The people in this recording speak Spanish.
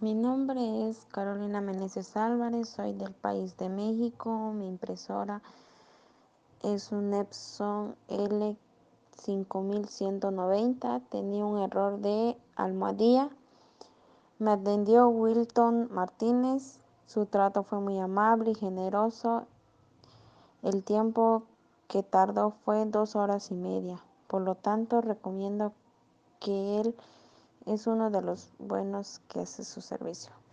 Mi nombre es Carolina Meneses Álvarez, soy del país de México. Mi impresora es un Epson L5190. Tenía un error de almohadilla. Me atendió Wilton Martínez. Su trato fue muy amable y generoso. El tiempo que tardó fue dos horas y media. Por lo tanto, recomiendo que él es uno de los buenos que hace su servicio.